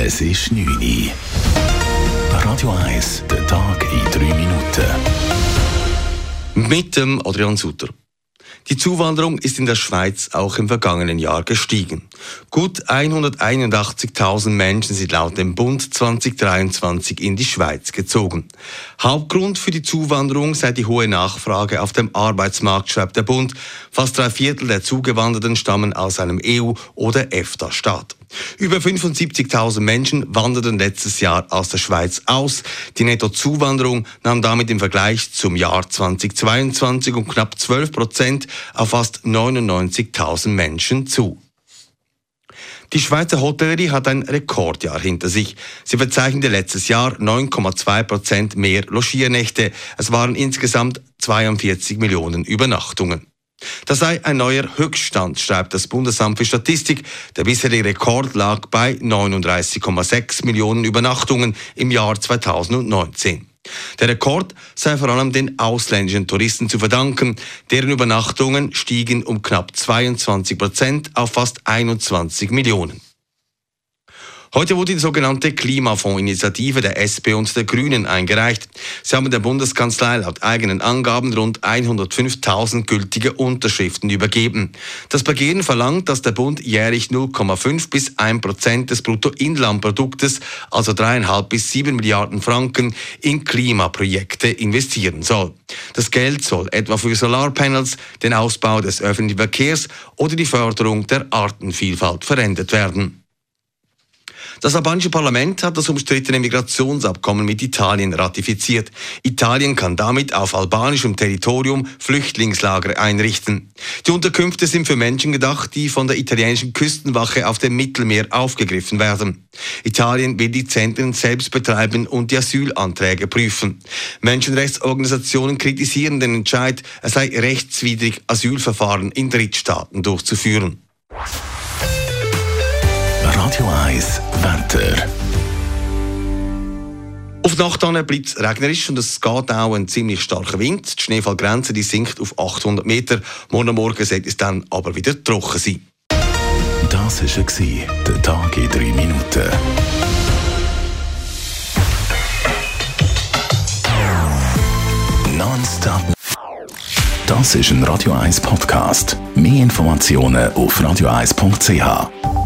Es ist 9 Uhr. Radio 1, der Tag in 3 Minuten. Mit dem Adrian Sutter. Die Zuwanderung ist in der Schweiz auch im vergangenen Jahr gestiegen. Gut 181.000 Menschen sind laut dem Bund 2023 in die Schweiz gezogen. Hauptgrund für die Zuwanderung sei die hohe Nachfrage auf dem Arbeitsmarkt, schreibt der Bund. Fast drei Viertel der Zugewanderten stammen aus einem EU- oder EFTA-Staat. Über 75.000 Menschen wanderten letztes Jahr aus der Schweiz aus. Die Nettozuwanderung nahm damit im Vergleich zum Jahr 2022 um knapp 12 Prozent auf fast 99.000 Menschen zu. Die Schweizer Hotellerie hat ein Rekordjahr hinter sich. Sie verzeichnete letztes Jahr 9,2 Prozent mehr Logiernächte. Es waren insgesamt 42 Millionen Übernachtungen. Das sei ein neuer Höchststand, schreibt das Bundesamt für Statistik. Der bisherige Rekord lag bei 39,6 Millionen Übernachtungen im Jahr 2019. Der Rekord sei vor allem den ausländischen Touristen zu verdanken. Deren Übernachtungen stiegen um knapp 22 Prozent auf fast 21 Millionen. Heute wurde die sogenannte Klimafondsinitiative der SP und der Grünen eingereicht. Sie haben der Bundeskanzlei laut eigenen Angaben rund 105.000 gültige Unterschriften übergeben. Das Begehren verlangt, dass der Bund jährlich 0,5 bis 1 Prozent des Bruttoinlandproduktes, also 3,5 bis 7 Milliarden Franken, in Klimaprojekte investieren soll. Das Geld soll etwa für Solarpanels, den Ausbau des öffentlichen Verkehrs oder die Förderung der Artenvielfalt verwendet werden. Das albanische Parlament hat das umstrittene Migrationsabkommen mit Italien ratifiziert. Italien kann damit auf albanischem Territorium Flüchtlingslager einrichten. Die Unterkünfte sind für Menschen gedacht, die von der italienischen Küstenwache auf dem Mittelmeer aufgegriffen werden. Italien will die Zentren selbst betreiben und die Asylanträge prüfen. Menschenrechtsorganisationen kritisieren den Entscheid, es sei rechtswidrig, Asylverfahren in Drittstaaten durchzuführen. Radio 1, Wetter. Auf die Nacht bleibt es regnerisch und es geht auch ein ziemlich starker Wind. Die Schneefallgrenze die sinkt auf 800 Meter. Morgen Morgen sollte es dann aber wieder trocken sein. Das war der Tag in 3 Minuten. Nonstop. Das ist ein Radio 1 Podcast. Mehr Informationen auf radio1.ch.